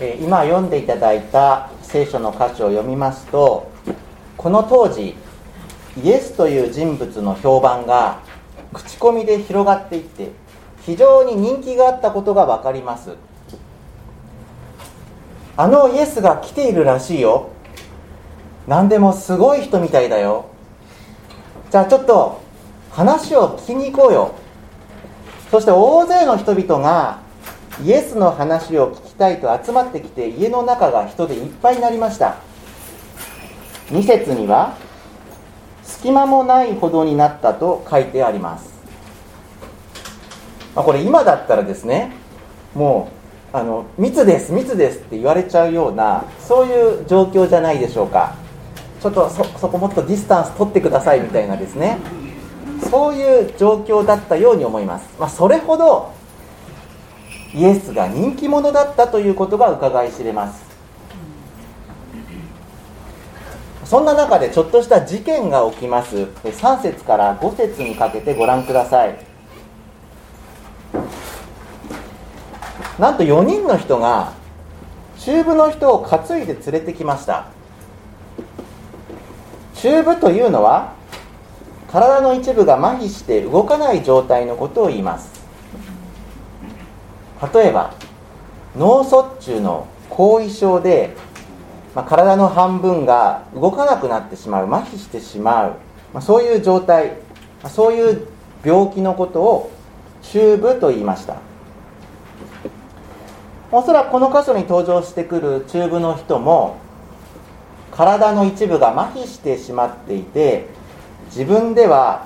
え今読んでいただいた聖書の箇所を読みますとこの当時イエスという人物の評判が口コミで広がっていって非常に人気があったことが分かります。あのイエスが来ているらしいよ。何でもすごい人みたいだよ。じゃあちょっと話を聞きに行こうよ。そして大勢の人々がイエスの話を聞きたいと集まってきて家の中が人でいっぱいになりました。2節には隙間もないほどになったと書いてあります、まあ、これ今だったらですねもうあの密です密ですって言われちゃうようなそういう状況じゃないでしょうか。ちょっとそそこもっとディスタンス取ってくださいみたいなですね。そういう状況だったように思います、まあ、それほどイエスが人気者だったということが伺い知れます。そんな中でちょっとした事件が起きます。3節から5節にかけてご覧ください。なんと4人の人が中部の人を担いで連れてきました。中部というのは体の一部が麻痺して動かない状態のことを言います。例えば脳卒中の後遺症で、まあ、体の半分が動かなくなってしまう麻痺してしまう、まあ、そういう状態、まあ、そういう病気のことを中部と言いました。おそらくこの箇所に登場してくる中部の人も体の一部が麻痺してしまっていて自分では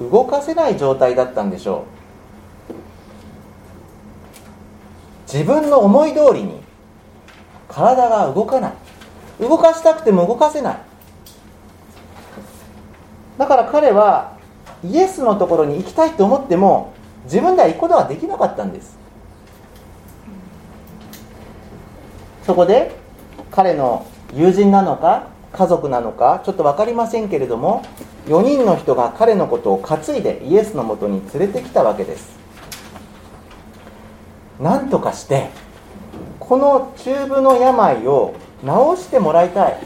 動かせない状態だったんでしょう自分の思い通りに体が動かない。動かしたくても動かせない。だから彼はイエスのところに行きたいと思っても自分では行くことができなかったんです。そこで彼の友人なのか家族なのかちょっと分かりませんけれども4人の人が彼のことを担いでイエスのもとに連れてきたわけです。何とかしてこの中部の病を治してもらいたい。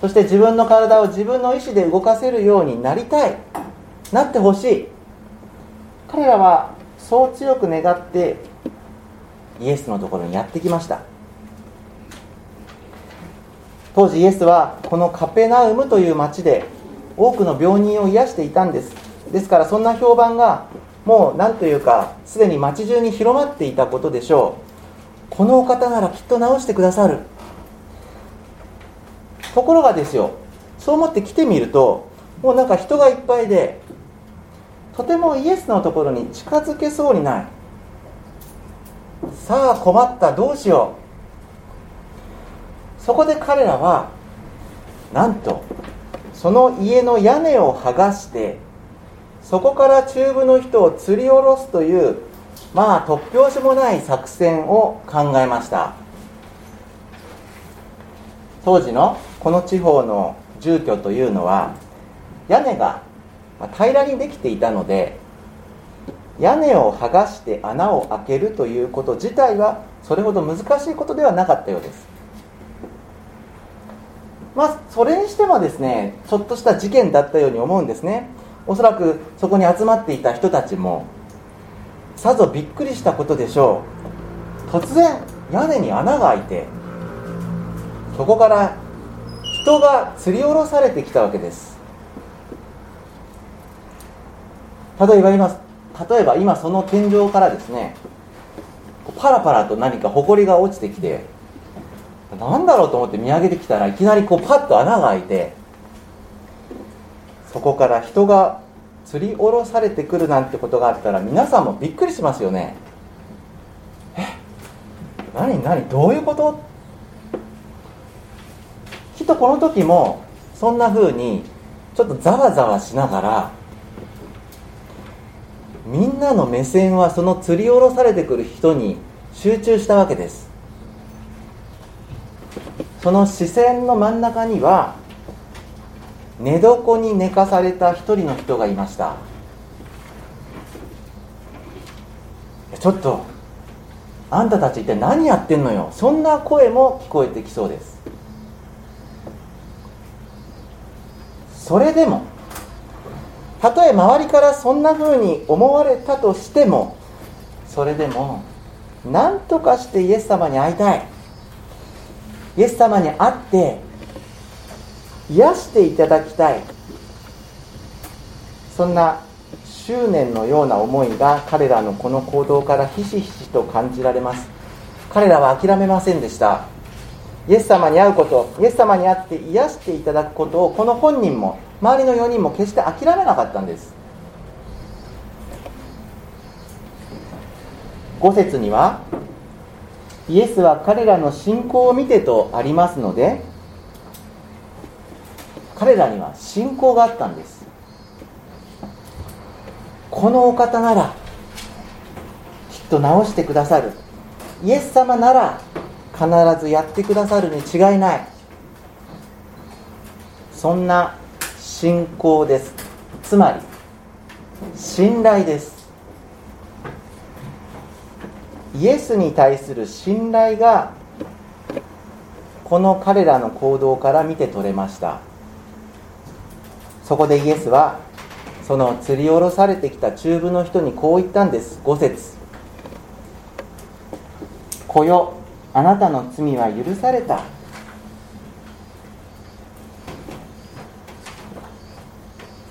そして自分の体を自分の意思で動かせるようになりたい。なってほしい。彼らはそう強く願ってイエスのところにやってきました。当時イエスはこのカペナウムという町で多くの病人を癒していたんです。ですからそんな評判がもう何というかすでに町中に広まっていたことでしょう。このお方ならきっと治してくださる。ところがですよそう思って来てみるともうなんか人がいっぱいでとてもイエスのところに近づけそうにない。さあ困ったどうしよう。そこで彼らはなんとその家の屋根を剥がしてそこから中部の人を釣り下ろすというまあ突拍子もない作戦を考えました。当時のこの地方の住居というのは屋根が平らにできていたので屋根を剥がして穴を開けるということ自体はそれほど難しいことではなかったようです。まあそれにしてもですねちょっとした事件だったように思うんですね。おそらくそこに集まっていた人たちもさぞびっくりしたことでしょう。突然屋根に穴が開いてそこから人が吊り下ろされてきたわけです。例えば今例えば今その天井からですねパラパラと何か埃が落ちてきて何だろうと思って見上げてきたらいきなりこうパッと穴が開いてそこから人が釣り下ろされてくるなんてことがあったら皆さんもびっくりしますよね。え？何何？どういうこと？きっとこの時もそんな風にちょっとざわざわしながらみんなの目線はその釣り下ろされてくる人に集中したわけです。その視線の真ん中には寝床に寝かされた一人の人がいました。ちょっとあんたたち一体何やってんのよ？そんな声も聞こえてきそうです。それでもたとえ周りからそんな風に思われたとしてもそれでも何とかしてイエス様に会いたい。イエス様に会って癒していただきたい。そんな執念のような思いが彼らのこの行動からひしひしと感じられます。彼らは諦めませんでした。イエス様に会うことイエス様に会って癒していただくことをこの本人も周りの4人も決して諦めなかったんです。5節にはイエスは彼らの信仰を見てとありますので彼らには信仰があったんです。このお方ならきっと治してくださる。イエス様なら必ずやってくださるに違いない。そんな信仰です。つまり信頼です。イエスに対する信頼がこの彼らの行動から見て取れました。そこでイエスはその吊り下ろされてきた中部の人にこう言ったんです。5節。子よあなたの罪は許された。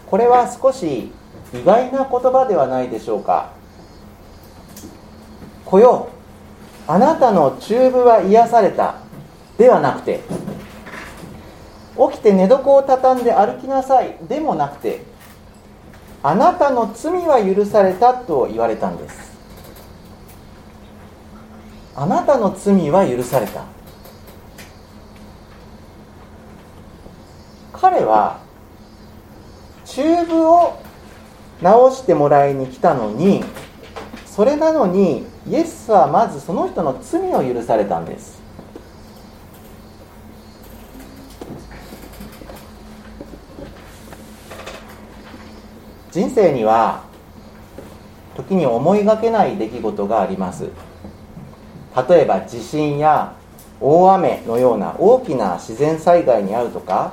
これは少し意外な言葉ではないでしょうか。子よあなたの中部は癒された。ではなくて起きて寝床を畳んで歩きなさい。でもなくてあなたの罪は許されたと言われたんです。あなたの罪は許された。彼はチューブを直してもらいに来たのにそれなのにイエスはまずその人の罪を許されたんです。人生には時に思いがけない出来事があります。例えば地震や大雨のような大きな自然災害に遭うとか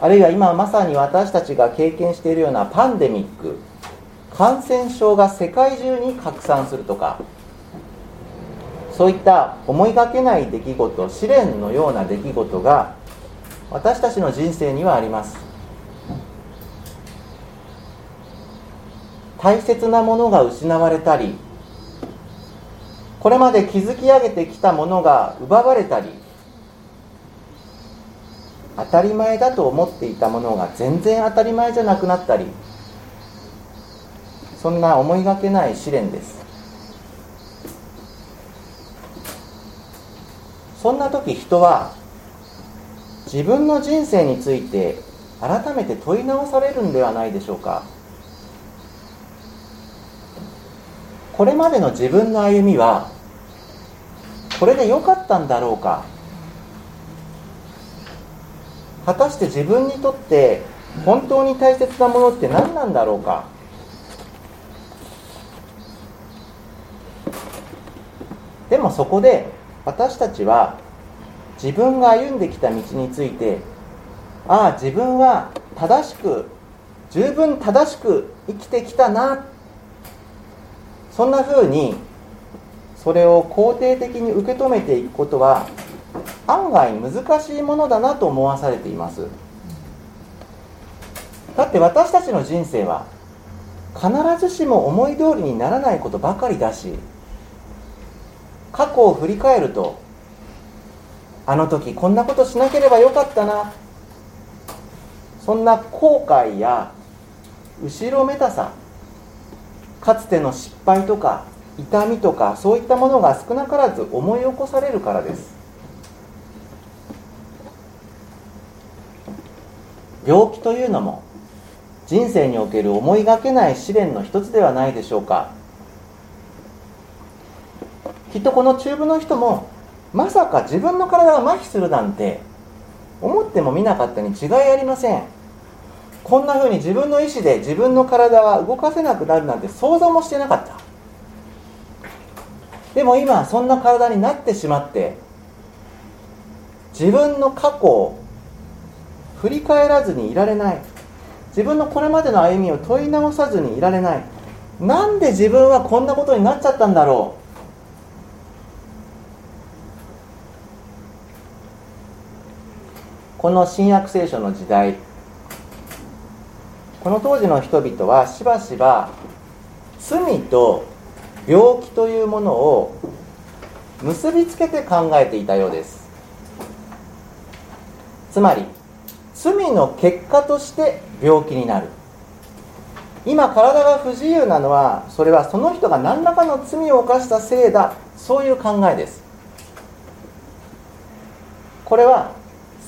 あるいは今まさに私たちが経験しているようなパンデミック感染症が世界中に拡散するとかそういった思いがけない出来事試練のような出来事が私たちの人生にはあります。大切なものが失われたりこれまで築き上げてきたものが奪われたり当たり前だと思っていたものが全然当たり前じゃなくなったりそんな思いがけない試練です。そんな時人は自分の人生について改めて問い直されるんではないでしょうか。これまでの自分の歩みはこれで良かったんだろうか。果たして自分にとって本当に大切なものって何なんだろうか。でもそこで私たちは自分が歩んできた道についてああ自分は正しく十分正しく生きてきたなそんなふうにそれを肯定的に受け止めていくことは案外難しいものだなと思わされています。だって私たちの人生は必ずしも思い通りにならないことばかりだし過去を振り返るとあの時こんなことしなければよかったなそんな後悔や後ろめたさかつての失敗とか痛みとかそういったものが少なからず思い起こされるからです。病気というのも人生における思いがけない試練の一つではないでしょうか。きっとこの中部の人もまさか自分の体が麻痺するなんて思ってもみなかったに違いありません。こんな風に自分の意思で自分の体が動かせなくなるなんて想像もしてなかった。でも今そんな体になってしまって自分の過去を振り返らずにいられない。自分のこれまでの歩みを問い直さずにいられない。なんで自分はこんなことになっちゃったんだろう。この新約聖書の時代この当時の人々はしばしば罪と病気というものを結びつけて考えていたようです。つまり罪の結果として病気になる。今体が不自由なのはそれはその人が何らかの罪を犯したせいだそういう考えです。これは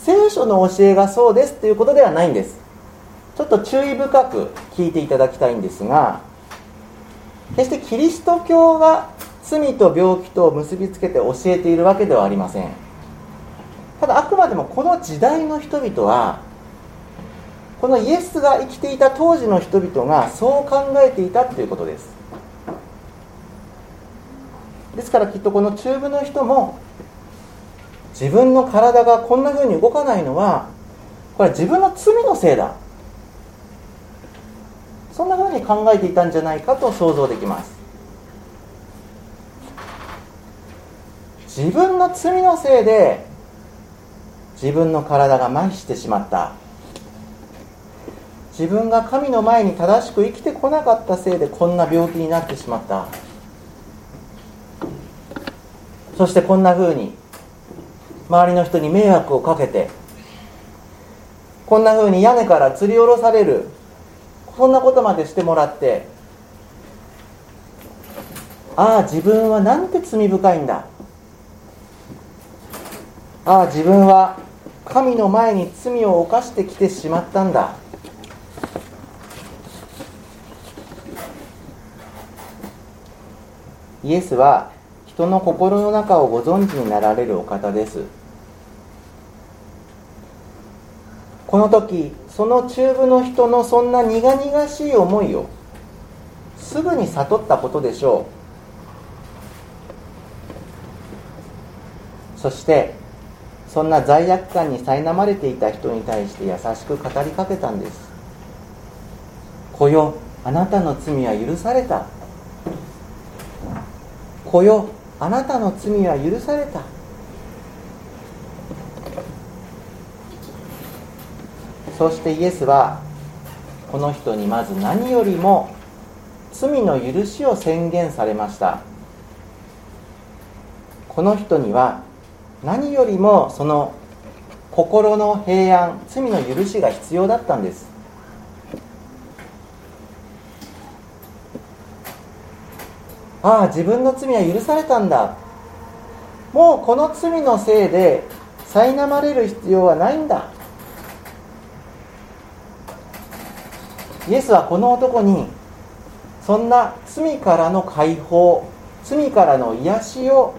聖書の教えがそうですということではないんです。ょっと注意深く聞いていただきたいんですが決してキリスト教が罪と病気と結びつけて教えているわけではありません。ただあくまでもこの時代の人々はこのイエスが生きていた当時の人々がそう考えていたということです。ですからきっとこの中部の人も自分の体がこんな風に動かないのはこれは自分の罪のせいだ。そんな風に考えていたんじゃないかと想像できます。自分の罪のせいで自分の体が麻痺してしまった。自分が神の前に正しく生きてこなかったせいでこんな病気になってしまった。そしてこんな風に周りの人に迷惑をかけてこんな風に屋根から吊り下ろされるこんなことまでしてもらってああ自分はなんて罪深いんだ。ああ自分は神の前に罪を犯してきてしまったんだ。イエスは人の心の中をご存知になられるお方です。この時その中部の人のそんな苦々しい思いをすぐに悟ったことでしょう。そしてそんな罪悪感に苛まれていた人に対して優しく語りかけたんです「子よあなたの罪は許された」「子よあなたの罪は許された」そしてイエスはこの人にまず何よりも罪の許しを宣言されました。この人には何よりもその心の平安罪の許しが必要だったんです。ああ自分の罪は許されたんだ。もうこの罪のせいで苛まれる必要はないんだ。イエスはこの男にそんな罪からの解放罪からの癒しを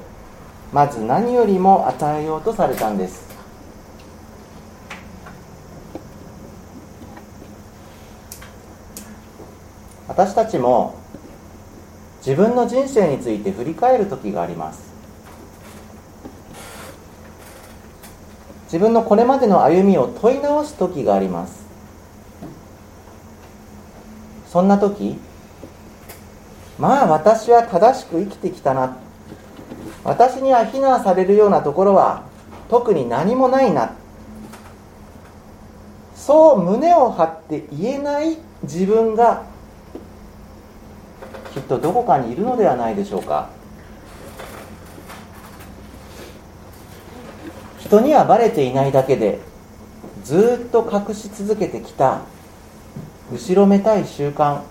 まず何よりも与えようとされたんです。私たちも自分の人生について振り返る時があります。自分のこれまでの歩みを問い直す時があります。そんな時まあ私は正しく生きてきたな。私には非難されるようなところは特に何もないな。そう胸を張って言えない自分がきっとどこかにいるのではないでしょうか。人にはバレていないだけでずっと隠し続けてきた後ろめたい習慣。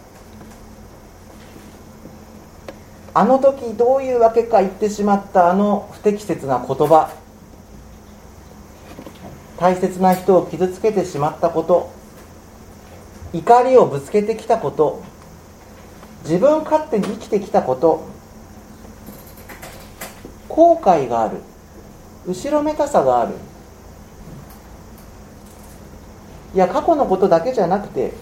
あの時どういうわけか言ってしまったあの不適切な言葉。大切な人を傷つけてしまったこと。怒りをぶつけてきたこと。自分勝手に生きてきたこと。後悔がある。後ろめたさがある。いや過去のことだけじゃなくて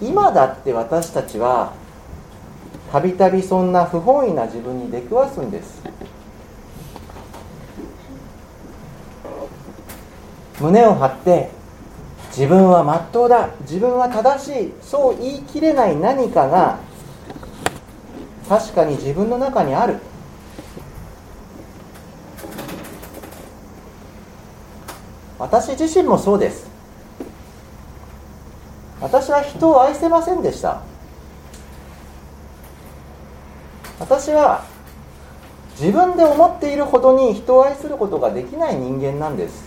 今だって私たちはたびたびそんな不本意な自分に出くわすんです。胸を張って自分はまっとうだ自分は正しいそう言い切れない何かが確かに自分の中にある。私自身もそうです。私は人を愛せませんでした。私は自分で思っているほどに人を愛することができない人間なんです。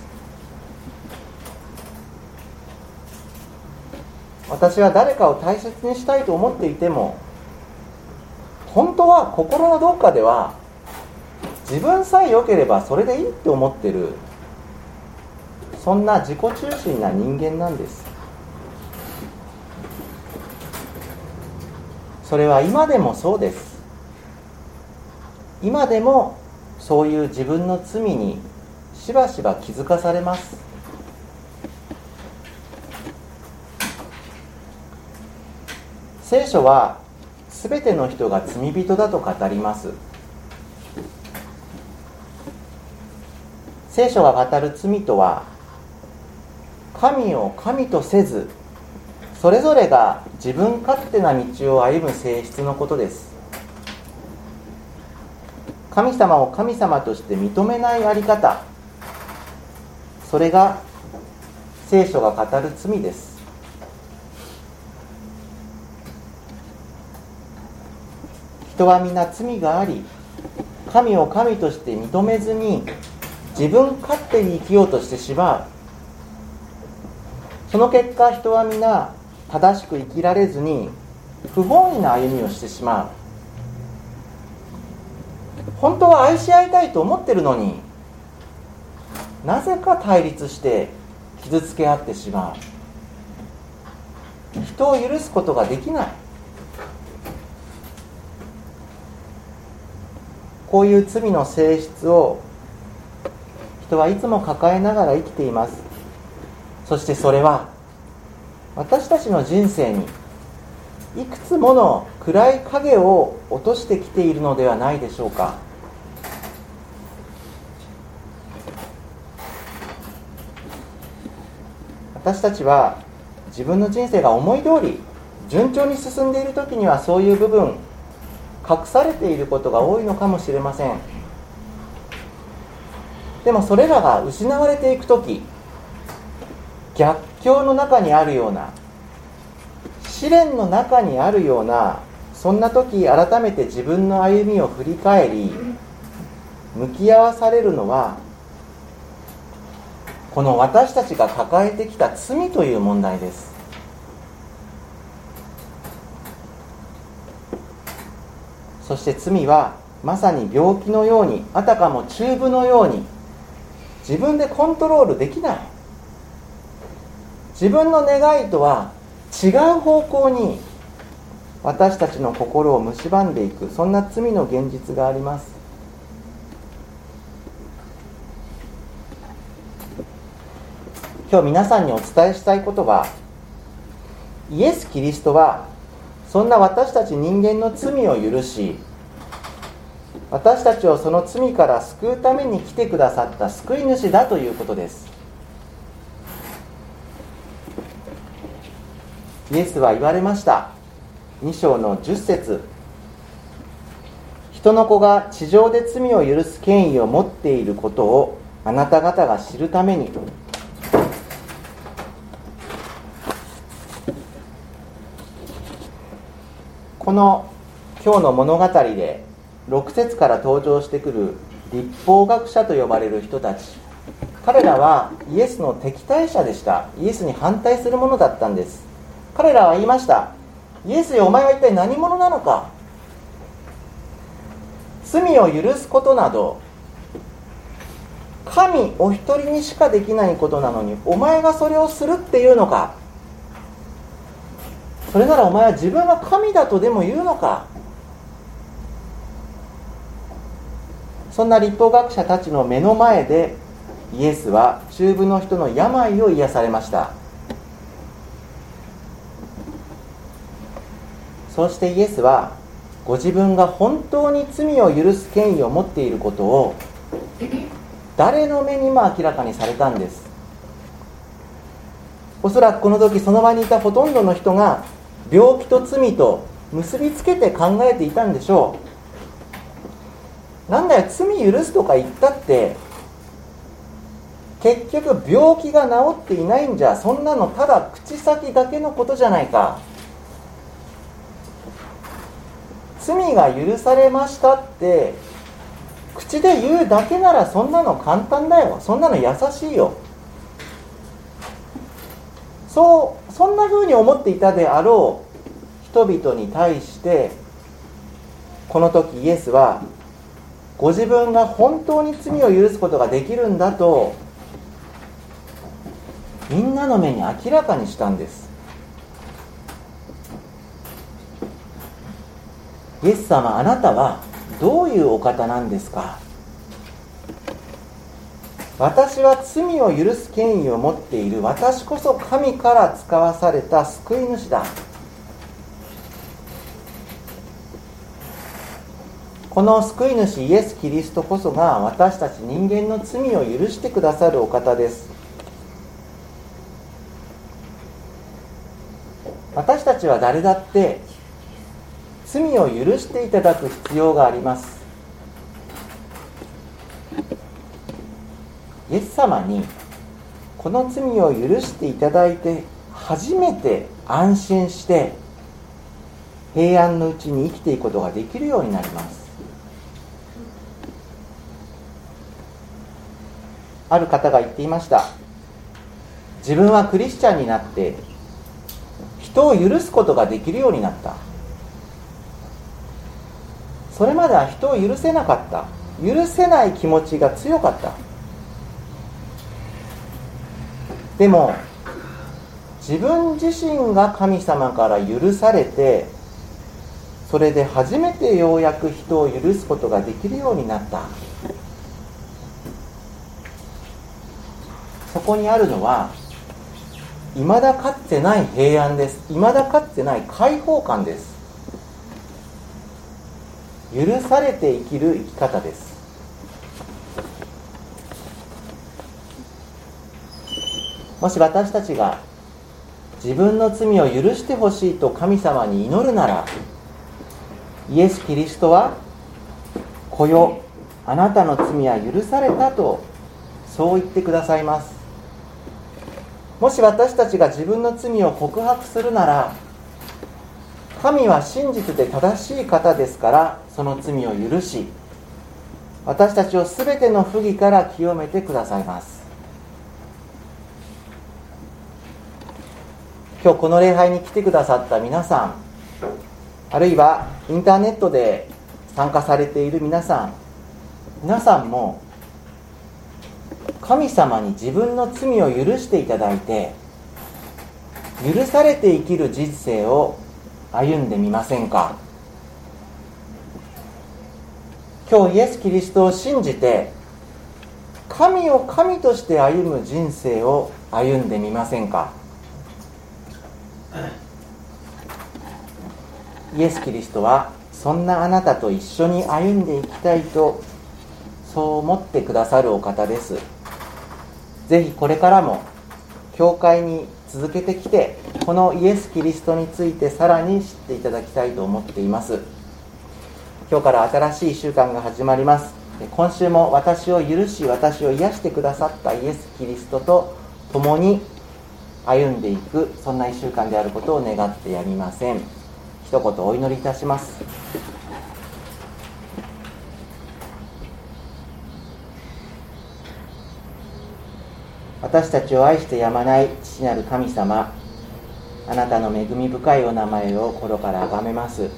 私は誰かを大切にしたいと思っていても本当は心のどっかでは自分さえ良ければそれでいいって思ってるそんな自己中心な人間なんです。それは今でもそうです。今でもそういう自分の罪にしばしば気づかされます。聖書は全ての人が罪人だと語ります。聖書が語る罪とは神を神とせずそれぞれが自分勝手な道を歩む性質のことです。神様を神様として認めないあり方。それが聖書が語る罪です。人は皆罪があり神を神として認めずに自分勝手に生きようとしてしまう。その結果人は皆正しく生きられずに不本意な歩みをしてしまう。本当は愛し合いたいと思ってるのになぜか対立して傷つけ合ってしまう。人を許すことができない。こういう罪の性質を人はいつも抱えながら生きています。そしてそれは私たちの人生にいくつもの暗い影を落としてきているのではないでしょうか。私たちは自分の人生が思い通り順調に進んでいる時にはそういう部分隠されていることが多いのかもしれません。でもそれらが失われていく時逆境の中にあるような試練の中にあるようなそんな時改めて自分の歩みを振り返り向き合わされるのはこの私たちが抱えてきた罪という問題です。そして罪はまさに病気のようにあたかもチューブのように自分でコントロールできない。自分の願いとは違う方向に私たちの心を蝕んでいくそんな罪の現実があります。今日皆さんにお伝えしたいことはイエス・キリストはそんな私たち人間の罪を許し私たちをその罪から救うために来てくださった救い主だということです。イエスは言われました。2章の10節。人の子が地上で罪を許す権威を持っていることをあなた方が知るために。この今日の物語で6節から登場してくる立法学者と呼ばれる人たち。彼らはイエスの敵対者でした。イエスに反対するものだったんです。彼らは言いました。イエスよお前は一体何者なのか？罪を許すことなど神お一人にしかできないことなのにお前がそれをするっていうのか？それならお前は自分は神だとでも言うのか？そんな立法学者たちの目の前でイエスは中部の人の病を癒されました。そしてイエスはご自分が本当に罪を許す権威を持っていることを誰の目にも明らかにされたんです。おそらくこの時その場にいたほとんどの人が病気と罪と結びつけて考えていたんでしょう。なんだよ罪許すとか言ったって結局病気が治っていないんじゃそんなのただ口先だけのことじゃないか。罪が許されましたって口で言うだけならそんなの簡単だよ。そんなの優しいよ。そうそんな風に思っていたであろう人々に対してこの時イエスはご自分が本当に罪を許すことができるんだとみんなの目に明らかにしたんです。イエス様あなたはどういうお方なんですか？私は罪を許す権威を持っている。私こそ神から使わされた救い主だ。この救い主イエス・キリストこそが私たち人間の罪を許してくださるお方です。私たちは誰だって罪を許していただく必要があります。イエス様にこの罪を許していただいて初めて安心して平安のうちに生きていくことができるようになります。ある方が言っていました。自分はクリスチャンになって人を許すことができるようになった。それまでは人を許せなかった。許せない気持ちが強かった。でも自分自身が神様から許されてそれで初めてようやく人を許すことができるようになった。そこにあるのはいまだかつてない平安です。いまだかつてない解放感です。許されて生きる生き方です。もし私たちが自分の罪を許してほしいと神様に祈るならイエス・キリストは「子よあなたの罪は許された」とそう言ってくださいます。もし私たちが自分の罪を告白するなら神は真実で正しい方ですからその罪を許し私たちを全ての不義から清めてくださいます。今日この礼拝に来てくださった皆さんあるいはインターネットで参加されている皆さん皆さんも神様に自分の罪を許していただいて許されて生きる人生を歩んでみませんか？今日イエス・キリストを信じて神を神として歩む人生を歩んでみませんか？イエス・キリストはそんなあなたと一緒に歩んでいきたいとそう思ってくださるお方です。ぜひこれからも教会に続けてきてこのイエス・キリストについてさらに知っていただきたいと思っています。今日から新しい1週間が始まります。今週も私を許し私を癒してくださったイエス・キリストと共に歩んでいくそんな1週間であることを願ってやみません。一言お祈りいたします。私たちを愛してやまない父なる神様あなたの恵み深いお名前を心から崇めます。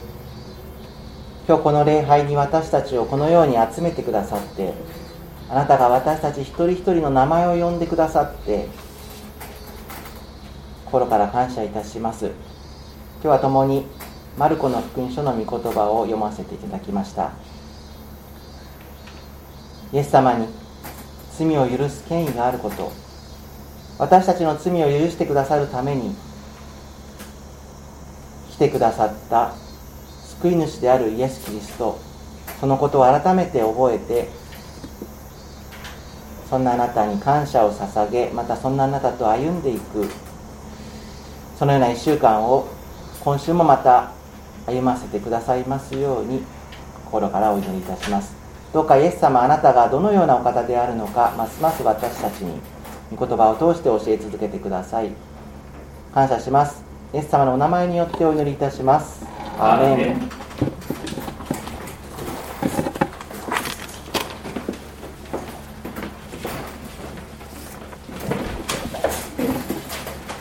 今日この礼拝に私たちをこのように集めてくださってあなたが私たち一人一人の名前を呼んでくださって心から感謝いたします。今日は共にマルコの福音書の御言葉を読ませていただきました。イエス様に罪を許す権威があること私たちの罪を許してくださるために来てくださった救い主であるイエス・キリストそのことを改めて覚えてそんなあなたに感謝を捧げまたそんなあなたと歩んでいくそのような1週間を今週もまた歩ませてくださいますように心からお祈りいたします。どうかイエス様あなたがどのようなお方であるのかますます私たちに御言葉を通して教え続けてください。感謝します。イエス様のお名前によってお祈りいたします。アーメン。